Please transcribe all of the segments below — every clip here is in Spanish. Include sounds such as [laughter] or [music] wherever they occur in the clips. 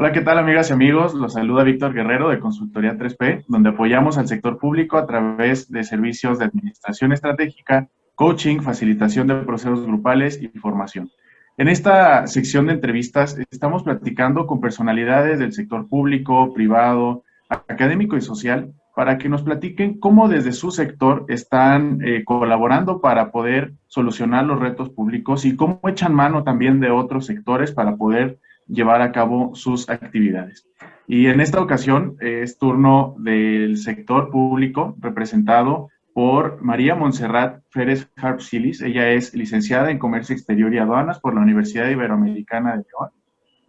Hola, ¿qué tal amigas y amigos? Los saluda Víctor Guerrero de Consultoría 3P, donde apoyamos al sector público a través de servicios de administración estratégica, coaching, facilitación de procesos grupales y formación. En esta sección de entrevistas estamos platicando con personalidades del sector público, privado, académico y social para que nos platiquen cómo desde su sector están eh, colaborando para poder solucionar los retos públicos y cómo echan mano también de otros sectores para poder llevar a cabo sus actividades. Y en esta ocasión es turno del sector público representado por María Montserrat Férez Harpsilis. Ella es licenciada en Comercio Exterior y Aduanas por la Universidad Iberoamericana de León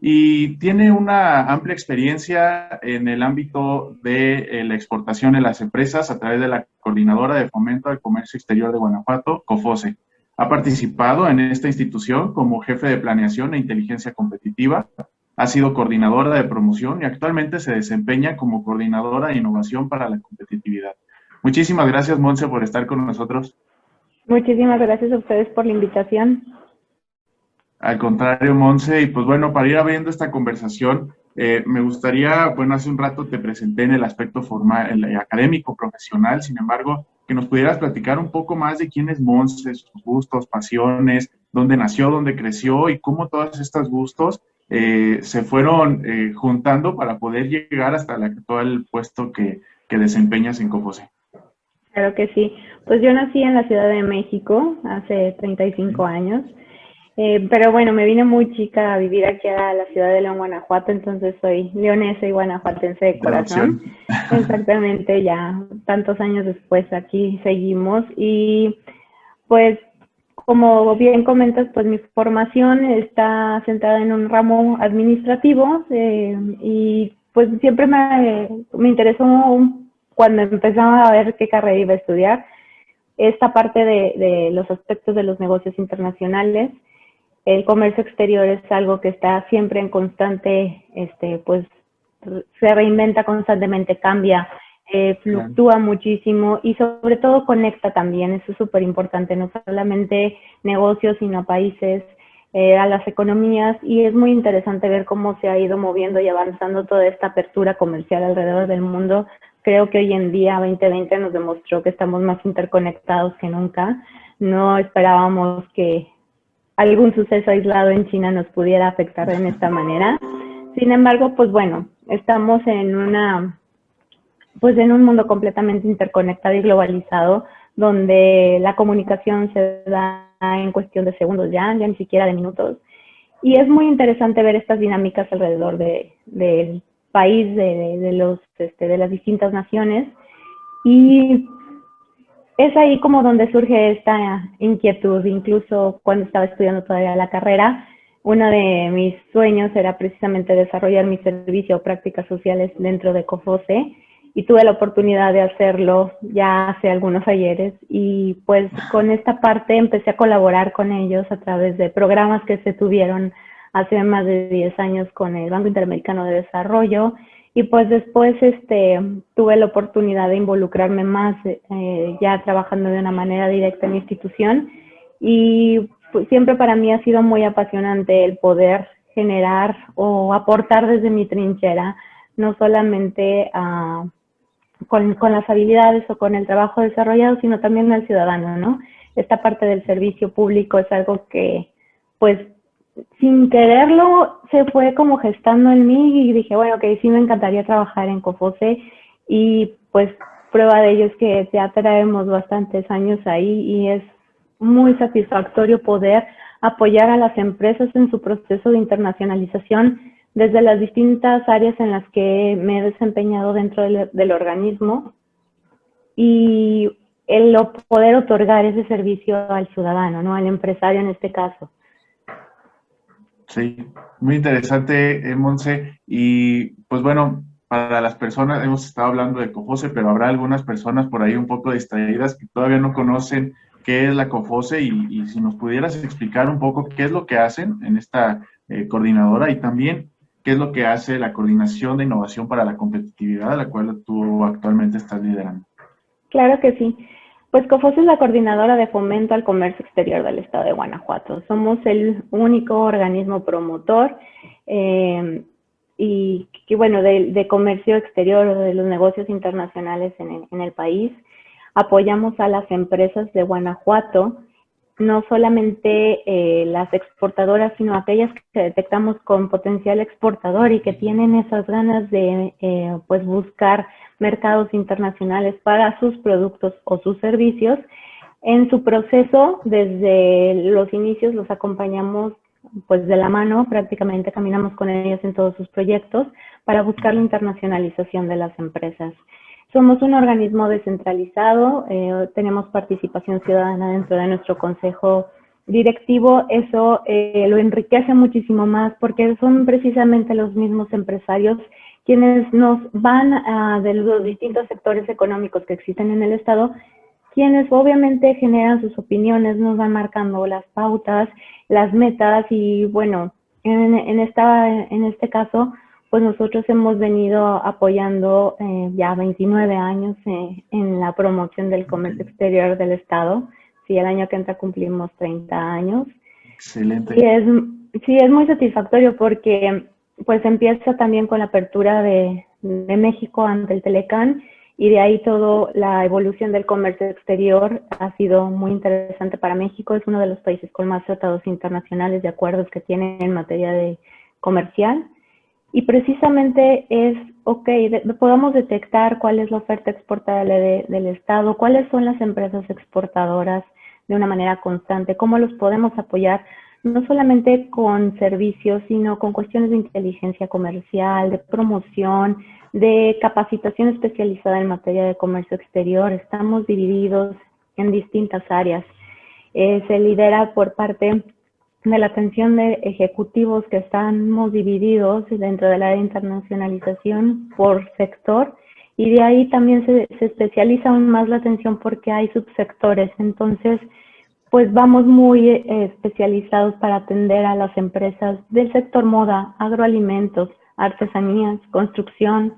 y tiene una amplia experiencia en el ámbito de eh, la exportación en las empresas a través de la Coordinadora de Fomento al Comercio Exterior de Guanajuato, COFOSE. Ha participado en esta institución como jefe de planeación e inteligencia competitiva, ha sido coordinadora de promoción y actualmente se desempeña como coordinadora de innovación para la competitividad. Muchísimas gracias, Monse, por estar con nosotros. Muchísimas gracias a ustedes por la invitación. Al contrario, Monse, y pues bueno, para ir abriendo esta conversación, eh, me gustaría, bueno, hace un rato te presenté en el aspecto formal, el académico, profesional, sin embargo, que nos pudieras platicar un poco más de quién es Monse, sus gustos, pasiones, dónde nació, dónde creció y cómo todos estos gustos eh, se fueron eh, juntando para poder llegar hasta el actual puesto que, que desempeñas en Cofose. Claro que sí. Pues yo nací en la Ciudad de México hace 35 años. Eh, pero bueno, me vine muy chica a vivir aquí a la ciudad de León, Guanajuato, entonces soy leonesa y guanajuatense de corazón. [laughs] Exactamente, ya tantos años después aquí seguimos y pues como bien comentas, pues mi formación está centrada en un ramo administrativo eh, y pues siempre me, me interesó cuando empezaba a ver qué carrera iba a estudiar esta parte de, de los aspectos de los negocios internacionales el comercio exterior es algo que está siempre en constante, este, pues se reinventa constantemente, cambia, eh, fluctúa muchísimo y sobre todo conecta también, eso es súper importante, no solamente negocios, sino países, eh, a las economías y es muy interesante ver cómo se ha ido moviendo y avanzando toda esta apertura comercial alrededor del mundo. Creo que hoy en día 2020 nos demostró que estamos más interconectados que nunca. No esperábamos que algún suceso aislado en China nos pudiera afectar en esta manera. Sin embargo, pues bueno, estamos en una, pues en un mundo completamente interconectado y globalizado, donde la comunicación se da en cuestión de segundos ya, ya ni siquiera de minutos. Y es muy interesante ver estas dinámicas alrededor de, del país, de, de, los, este, de las distintas naciones. Y es ahí como donde surge esta inquietud, incluso cuando estaba estudiando todavía la carrera. Uno de mis sueños era precisamente desarrollar mi servicio o prácticas sociales dentro de COFOSE y tuve la oportunidad de hacerlo ya hace algunos ayeres y pues con esta parte empecé a colaborar con ellos a través de programas que se tuvieron hace más de 10 años con el Banco Interamericano de Desarrollo y pues después este, tuve la oportunidad de involucrarme más eh, ya trabajando de una manera directa en la institución y pues, siempre para mí ha sido muy apasionante el poder generar o aportar desde mi trinchera, no solamente ah, con, con, las habilidades o con el trabajo desarrollado, sino también al ciudadano, ¿no? Esta parte del servicio público es algo que pues sin quererlo se fue como gestando en mí y dije, bueno, que sí me encantaría trabajar en Cofose y pues prueba de ello es que ya traemos bastantes años ahí y es muy satisfactorio poder apoyar a las empresas en su proceso de internacionalización desde las distintas áreas en las que me he desempeñado dentro del, del organismo y el poder otorgar ese servicio al ciudadano, ¿no? al empresario en este caso. Sí, muy interesante, eh, Monse. Y pues bueno, para las personas, hemos estado hablando de COFOSE, pero habrá algunas personas por ahí un poco distraídas que todavía no conocen qué es la COFOSE y, si nos pudieras explicar un poco qué es lo que hacen en esta eh, coordinadora y también qué es lo que hace la coordinación de innovación para la competitividad, a la cual tú actualmente estás liderando. Claro que sí. Pues COFOS es la coordinadora de fomento al comercio exterior del estado de Guanajuato. Somos el único organismo promotor eh, y, bueno, de, comercio exterior o de los negocios internacionales en el, país. Apoyamos a las empresas de Guanajuato, no solamente eh, las exportadoras, sino aquellas que detectamos con potencial exportador y que tienen esas ganas de eh, pues buscar mercados internacionales para sus productos o sus servicios. En su proceso, desde los inicios, los acompañamos pues de la mano, prácticamente caminamos con ellos en todos sus proyectos para buscar la internacionalización de las empresas. Somos un organismo descentralizado, eh, tenemos participación ciudadana dentro de nuestro consejo directivo, eso eh, lo enriquece muchísimo más porque son precisamente los mismos empresarios quienes nos van a, de los distintos sectores económicos que existen en el Estado quienes obviamente generan sus opiniones, nos van marcando las pautas, las metas y bueno, en, esta, en este caso, pues nosotros hemos venido apoyando eh, ya 29 años eh, en la promoción del comercio exterior del Estado. Sí, el año que entra cumplimos 30 años. Excelente. Y es, sí, es muy satisfactorio porque pues empieza también con la apertura de, de México ante el Telecán y de ahí todo la evolución del comercio exterior ha sido muy interesante para México. Es uno de los países con más tratados internacionales de acuerdos que tiene en materia de comercial. Y precisamente es, ok, podamos detectar cuál es la oferta exportable del Estado, cuáles son las empresas exportadoras de una manera constante, cómo los podemos apoyar, no solamente con servicios, sino con cuestiones de inteligencia comercial, de promoción, de capacitación especializada en materia de comercio exterior. Estamos divididos en distintas áreas. Eh, se lidera por parte de la atención de ejecutivos que estamos divididos dentro de la internacionalización por sector y de ahí también se, se especializa aún más la atención porque hay subsectores. Entonces, pues vamos muy eh, especializados para atender a las empresas del sector moda, agroalimentos, artesanías, construcción,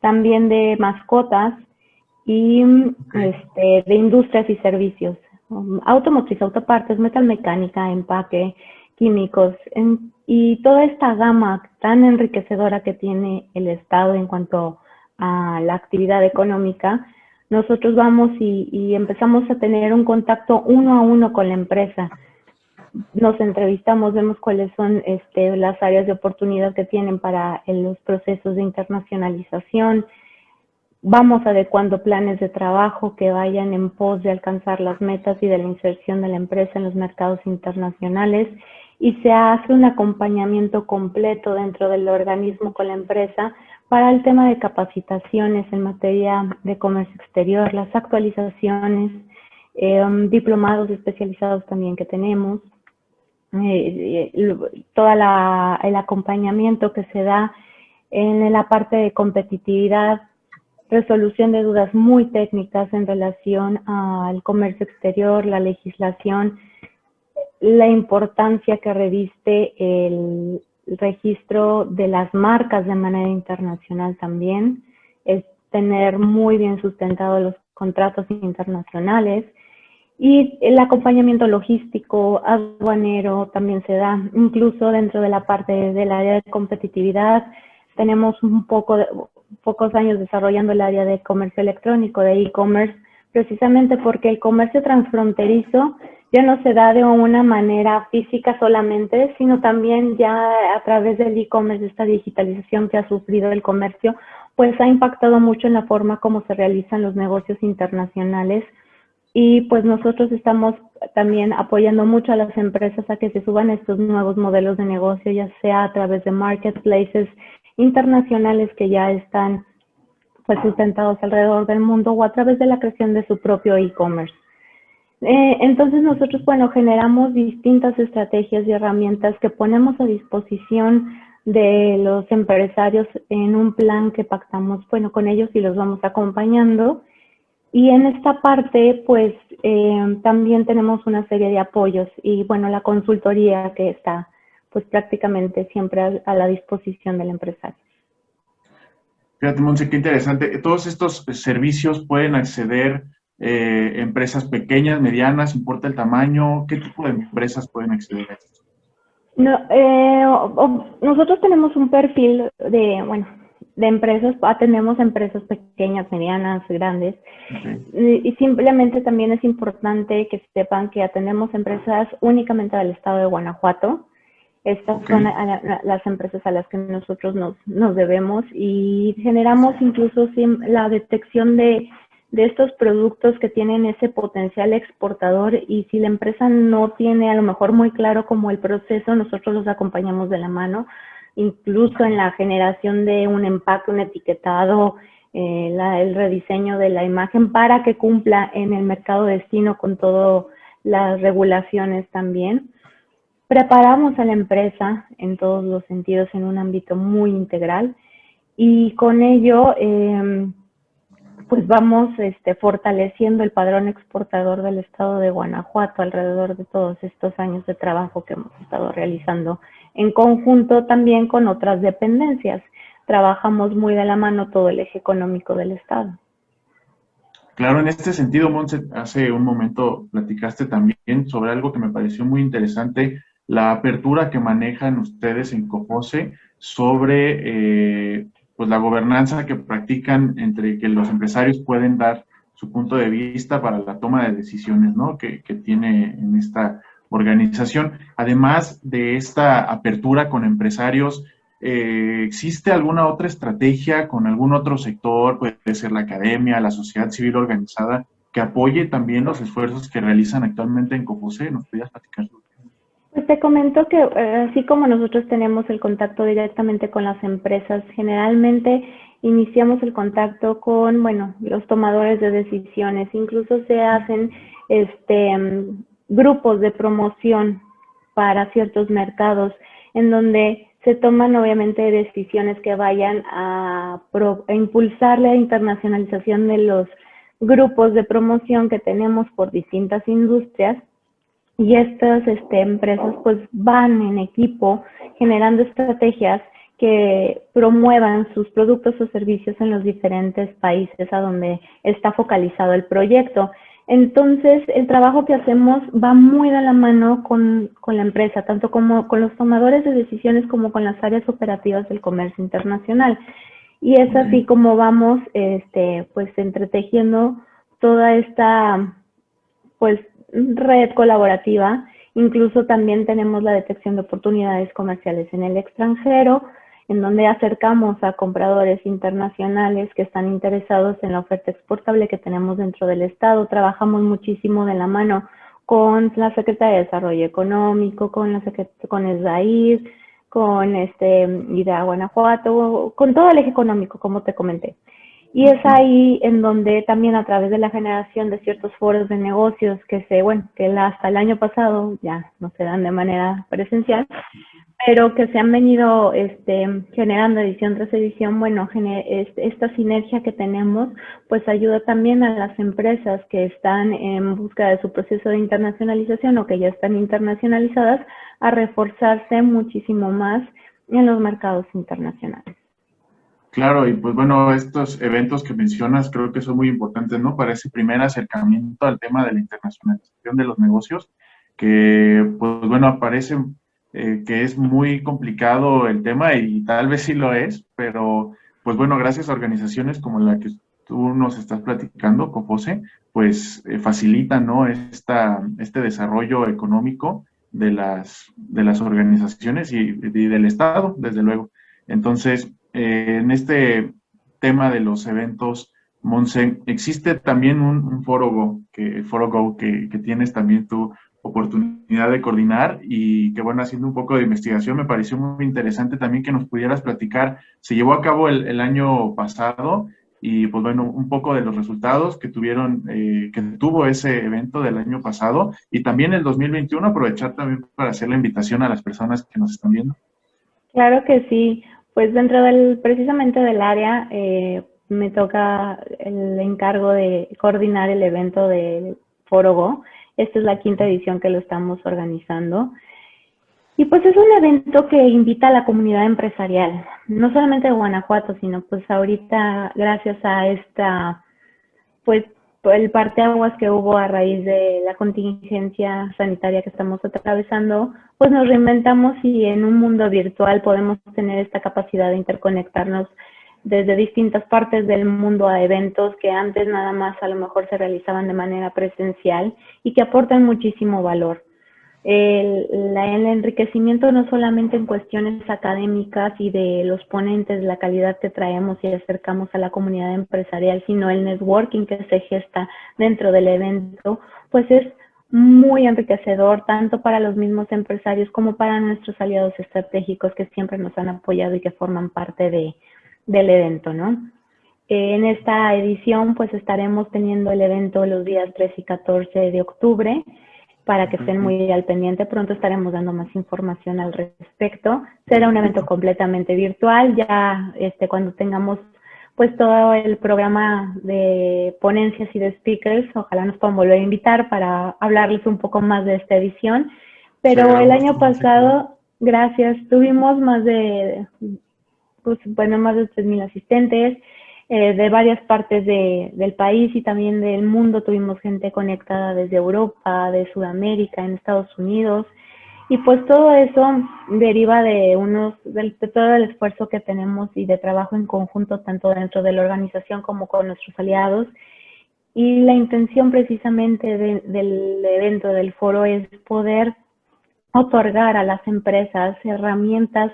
también de mascotas y este, de industrias y servicios, um, automotriz, autopartes, metalmecánica, empaque, químicos y toda esta gama tan enriquecedora que tiene el Estado en cuanto a la actividad económica, nosotros vamos y, y empezamos a tener un contacto uno a uno con la empresa nos entrevistamos, vemos cuáles son este, las áreas de oportunidad que tienen para los procesos de internacionalización. Vamos adecuando planes de trabajo que vayan en pos de alcanzar las metas y de la inserción de la empresa en los mercados internacionales y se hace un acompañamiento completo dentro del organismo con la empresa para el tema de capacitaciones en materia de comercio exterior, las actualizaciones, eh, diplomados especializados también que tenemos, eh, todo el acompañamiento que se da en la parte de competitividad, resolución de dudas muy técnicas en relación al comercio exterior, la legislación, la importancia que reviste el registro de las marcas de manera internacional también, es tener muy bien sustentados los contratos internacionales, y el acompañamiento logístico, aduanero también se da, incluso dentro de la parte del área de competitividad. Tenemos un poco pocos años desarrollando el área de comercio electrónico, de e-commerce, precisamente porque el comercio transfronterizo ya no se da de una manera física solamente, sino también ya a través del e-commerce, esta digitalización que ha sufrido el comercio, pues ha impactado mucho en la forma como se realizan los negocios internacionales. Y pues nosotros estamos también apoyando mucho a las empresas a que se suban estos nuevos modelos de negocio, ya sea a través de marketplaces internacionales que ya están pues sustentados alrededor del mundo o a través de la creación de su propio e-commerce. Eh, entonces nosotros, bueno, generamos distintas estrategias y herramientas que ponemos a disposición de los empresarios en un plan que pactamos, bueno, con ellos y los vamos acompañando y en esta parte, pues eh, también tenemos una serie de apoyos y bueno, la consultoría que está pues prácticamente siempre a, la disposición del empresario. Fíjate, Monse, qué interesante. Todos estos servicios pueden acceder eh, empresas pequeñas, medianas, importa el tamaño. ¿Qué tipo de empresas pueden acceder a esto? No, eh, nosotros tenemos un perfil de, bueno, de empresas, atendemos empresas pequeñas, medianas, grandes. Y, simplemente también es importante que sepan que atendemos empresas únicamente del estado de Guanajuato. Estas son las empresas a las que nosotros nos, nos debemos y generamos incluso la detección de, de estos productos que tienen ese potencial exportador y si la empresa no tiene a lo mejor muy claro como el proceso, nosotros los acompañamos de la mano incluso en la generación de un empaque, un etiquetado, eh, el rediseño de la imagen para que cumpla en el mercado destino con todas las regulaciones también. Preparamos a la empresa en todos los sentidos en un ámbito muy integral y con ello em, pues vamos este, fortaleciendo el padrón exportador del estado de Guanajuato alrededor de todos estos años de trabajo que hemos estado realizando en conjunto también con otras dependencias. Trabajamos muy de la mano todo el eje económico del Estado. Claro, en este sentido, Monse, hace un momento platicaste también sobre algo que me pareció muy interesante, la apertura que manejan ustedes en COPOSE sobre eh, pues la gobernanza que practican entre que los empresarios pueden dar su punto de vista para la toma de decisiones ¿no? que, que tiene en esta organización. Además de esta apertura con empresarios, eh, ¿existe alguna otra estrategia con algún otro sector, puede ser la academia, la sociedad civil organizada, que apoye también los esfuerzos que realizan actualmente en COFOSE? ¿Nos podrías platicar Pues te comento que eh, así como nosotros tenemos el contacto directamente con las empresas, generalmente iniciamos el contacto con, bueno, los tomadores de decisiones, incluso se hacen este grupos de promoción para ciertos mercados en donde se toman obviamente decisiones que vayan a, impulsar la internacionalización de los grupos de promoción que tenemos por distintas industrias y estas este, empresas pues van en equipo generando estrategias que promuevan sus productos o servicios en los diferentes países a donde está focalizado el proyecto. Entonces, el trabajo que hacemos va muy de la mano con, la empresa, tanto como con los tomadores de decisiones como con las áreas operativas del comercio internacional. Y es así como vamos, este, pues, entretejiendo toda esta, pues, red colaborativa. Incluso también tenemos la detección de oportunidades comerciales en el extranjero, en donde acercamos a compradores internacionales que están interesados en la oferta exportable que tenemos dentro del Estado. Trabajamos muchísimo de la mano con la Secretaría de Desarrollo Económico, con la con ESDAIR, con este IDA Guanajuato, con todo el eje económico, como te comenté. Y es ahí en donde también a través de la generación de ciertos foros de negocios que se, bueno, que hasta el año pasado ya no se dan de manera presencial, pero que se han venido este, generando edición tras edición, bueno, esta sinergia que tenemos, pues ayuda también a las empresas que están en busca de su proceso de internacionalización o que ya están internacionalizadas a reforzarse muchísimo más en los mercados internacionales. Claro, y pues bueno, estos eventos que mencionas creo que son muy importantes, ¿no? Para ese primer acercamiento al tema de la internacionalización de los negocios, que pues bueno, aparecen eh, que es muy complicado el tema y tal vez sí lo es, pero pues bueno, gracias a organizaciones como la que tú nos estás platicando, COFOSE, pues eh, facilitan ¿no? Esta, este desarrollo económico de las, de las organizaciones y, del Estado, desde luego. Entonces, eh, en este tema de los eventos, Monse, existe también un, foro Go, que, foro que, que, tienes también tú oportunidad de coordinar y que bueno, haciendo un poco de investigación me pareció muy interesante también que nos pudieras platicar. Se llevó a cabo el, año pasado y pues bueno, un poco de los resultados que tuvieron, eh, que tuvo ese evento del año pasado y también el 2021 aprovechar también para hacer la invitación a las personas que nos están viendo. Claro que sí, pues dentro del, precisamente del área, eh, me toca el encargo de coordinar el evento del Foro Go esta es la quinta edición que lo estamos organizando. Y pues es un evento que invita a la comunidad empresarial, no solamente de Guanajuato, sino pues ahorita gracias a esta pues el parteaguas que hubo a raíz de la contingencia sanitaria que estamos atravesando, pues nos reinventamos y en un mundo virtual podemos tener esta capacidad de interconectarnos desde distintas partes del mundo a eventos que antes nada más a lo mejor se realizaban de manera presencial y que aportan muchísimo valor el, el, enriquecimiento no solamente en cuestiones académicas y de los ponentes, la calidad que traemos y acercamos a la comunidad empresarial, sino el networking que se gesta dentro del evento, pues es muy enriquecedor tanto para los mismos empresarios como para nuestros aliados estratégicos que siempre nos han apoyado y que forman parte de, del evento, ¿no? En esta edición pues estaremos teniendo el evento los días 3 y 14 de octubre para que estén muy al pendiente. Pronto estaremos dando más información al respecto. Será un evento completamente virtual. Ya este, cuando tengamos pues todo el programa de ponencias y de speakers, ojalá nos puedan volver a invitar para hablarles un poco más de esta edición. Pero el año pasado, gracias, tuvimos más de, pues, bueno, más de 3.000 asistentes. Eh, de varias partes de, del país y también del mundo. Tuvimos gente conectada desde Europa, de Sudamérica, en Estados Unidos. Y pues todo eso deriva de unos, de, todo el esfuerzo que tenemos y de trabajo en conjunto, tanto dentro de la organización como con nuestros aliados. Y la intención precisamente del evento, del foro, es poder otorgar a las empresas herramientas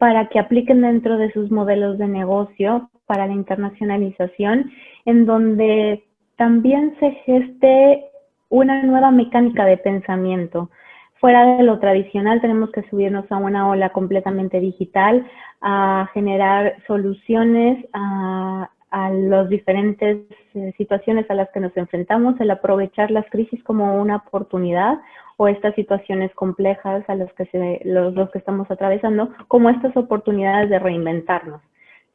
para que apliquen dentro de sus modelos de negocio para la internacionalización, en donde también se geste una nueva mecánica de pensamiento. Fuera de lo tradicional, tenemos que subirnos a una ola completamente digital, a generar soluciones a, a las diferentes eh, situaciones a las que nos enfrentamos, el aprovechar las crisis como una oportunidad o estas situaciones complejas a las que se, los, los que estamos atravesando como estas oportunidades de reinventarnos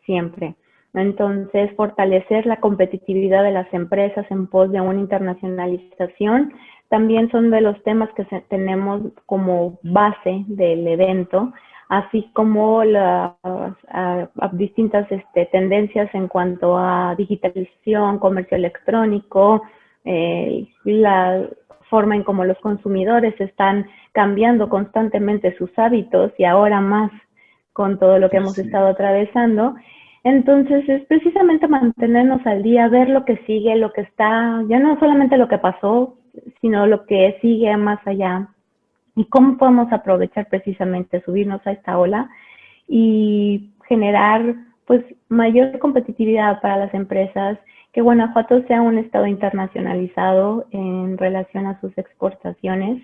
siempre. Entonces, fortalecer la competitividad de las empresas en pos de una internacionalización también son de los temas que tenemos como base del evento, así como las distintas este, tendencias en cuanto a digitalización, comercio electrónico, eh, la forma en cómo los consumidores están cambiando constantemente sus hábitos y ahora más con todo lo que hemos estado atravesando. Entonces es precisamente mantenernos al día, ver lo que sigue, lo que está, ya no solamente lo que pasó, sino lo que sigue más allá y cómo podemos aprovechar precisamente subirnos a esta ola y generar pues mayor competitividad para las empresas, que Guanajuato sea un estado internacionalizado en relación a sus exportaciones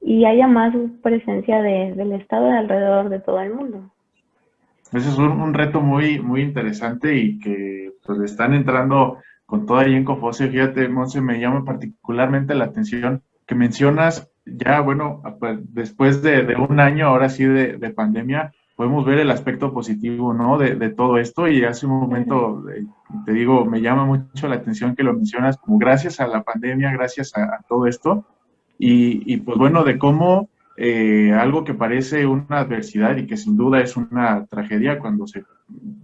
y haya más presencia del estado alrededor de todo el mundo. Ese es un, reto muy, muy interesante y que pues están entrando con todo ahí en Cofose. Fíjate, Monse, me llama particularmente la atención que mencionas ya, bueno, pues, después de, un año ahora sí de, pandemia, podemos ver el aspecto positivo, ¿no? De, todo esto y hace un momento, eh, te digo, me llama mucho la atención que lo mencionas como gracias a la pandemia, gracias a, todo esto y, y, pues bueno, de cómo eh, algo que parece una adversidad y que sin duda es una tragedia cuando se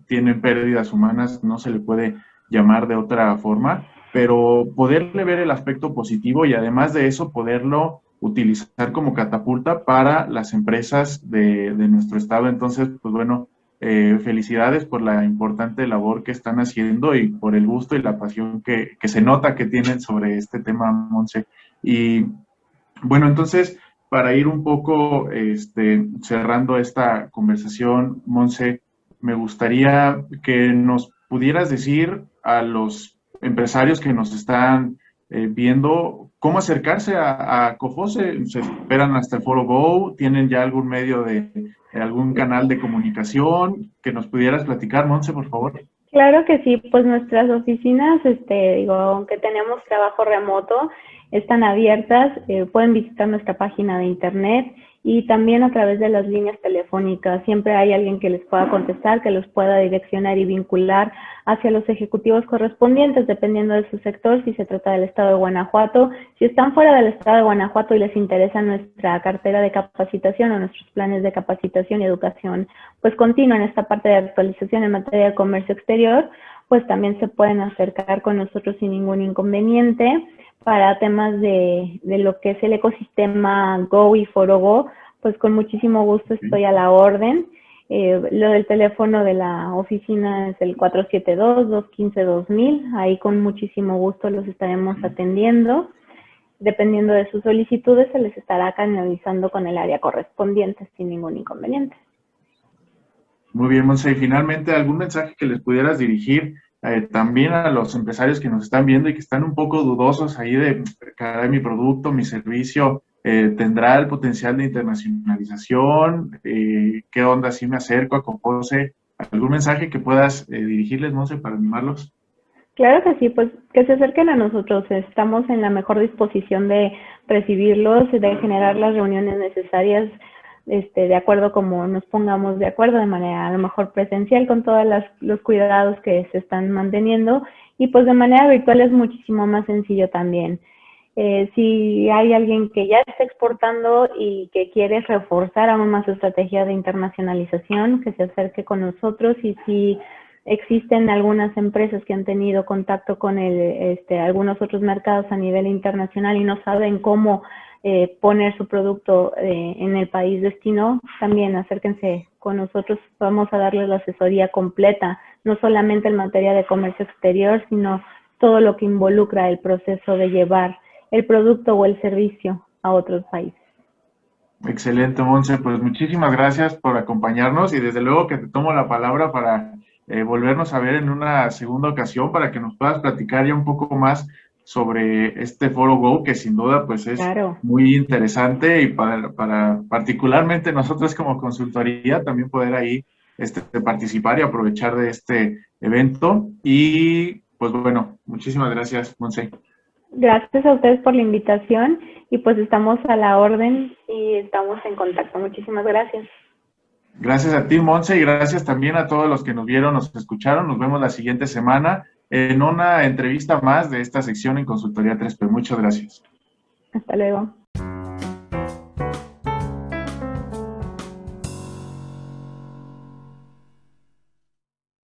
tienen pérdidas humanas, no se le puede llamar de otra forma, pero poderle ver el aspecto positivo y además de eso poderlo utilizar como catapulta para las empresas de, nuestro estado. Entonces, pues bueno, eh, felicidades por la importante labor que están haciendo y por el gusto y la pasión que, que se nota que tienen sobre este tema, Monse. Y bueno, entonces, para ir un poco este, cerrando esta conversación, Monse, me gustaría que nos pudieras decir a los empresarios que nos están eh, viendo cómo acercarse a, Cofose. ¿Se esperan hasta el foro Go? ¿Tienen ya algún medio de, algún canal de comunicación que nos pudieras platicar, Monse, por favor? Claro que sí, pues nuestras oficinas, este, digo, aunque tenemos trabajo remoto, están abiertas, eh, pueden visitar nuestra página de internet y también a través de las líneas telefónicas. Siempre hay alguien que les pueda contestar, que los pueda direccionar y vincular hacia los ejecutivos correspondientes, dependiendo de su sector, si se trata del estado de Guanajuato. Si están fuera del estado de Guanajuato y les interesa nuestra cartera de capacitación o nuestros planes de capacitación y educación, pues continúan esta parte de actualización en materia de comercio exterior, pues también se pueden acercar con nosotros sin ningún inconveniente. Para temas de, de lo que es el ecosistema Go y Foro Go, pues con muchísimo gusto estoy a la orden. Eh, lo del teléfono de la oficina es el 472-215-2000. Ahí con muchísimo gusto los estaremos atendiendo. Dependiendo de sus solicitudes, se les estará canalizando con el área correspondiente sin ningún inconveniente. Muy bien, Monse. Y finalmente, ¿algún mensaje que les pudieras dirigir eh, también a los empresarios que nos están viendo y que están un poco dudosos ahí de, cada mi producto, mi servicio, eh, tendrá el potencial de internacionalización, eh, qué onda si me acerco a Compose, algún mensaje que puedas eh, dirigirles, no sé, para animarlos. Claro que sí, pues que se acerquen a nosotros, estamos en la mejor disposición de recibirlos, de generar las reuniones necesarias, este, de acuerdo como nos pongamos de acuerdo, de manera a lo mejor presencial con todos los cuidados que se están manteniendo y pues de manera virtual es muchísimo más sencillo también. Eh, si hay alguien que ya está exportando y que quiere reforzar aún más su estrategia de internacionalización, que se acerque con nosotros y si existen algunas empresas que han tenido contacto con el, este, algunos otros mercados a nivel internacional y no saben cómo eh, poner su producto eh, en el país destino, también acérquense con nosotros, vamos a darles la asesoría completa, no solamente en materia de comercio exterior, sino todo lo que involucra el proceso de llevar el producto o el servicio a otros países. Excelente, Monse. Pues muchísimas gracias por acompañarnos y desde luego que te tomo la palabra para eh, volvernos a ver en una segunda ocasión para que nos puedas platicar ya un poco más sobre este foro Go, que sin duda pues es muy interesante y para, para, particularmente nosotros como consultoría también poder ahí este, participar y aprovechar de este evento. Y pues bueno, muchísimas gracias, Monse. Gracias a ustedes por la invitación y pues estamos a la orden y estamos en contacto. Muchísimas gracias. Gracias a ti, Monse, y gracias también a todos los que nos vieron, nos escucharon. Nos vemos la siguiente semana en una entrevista más de esta sección en Consultoría 3P. Muchas gracias. Hasta luego.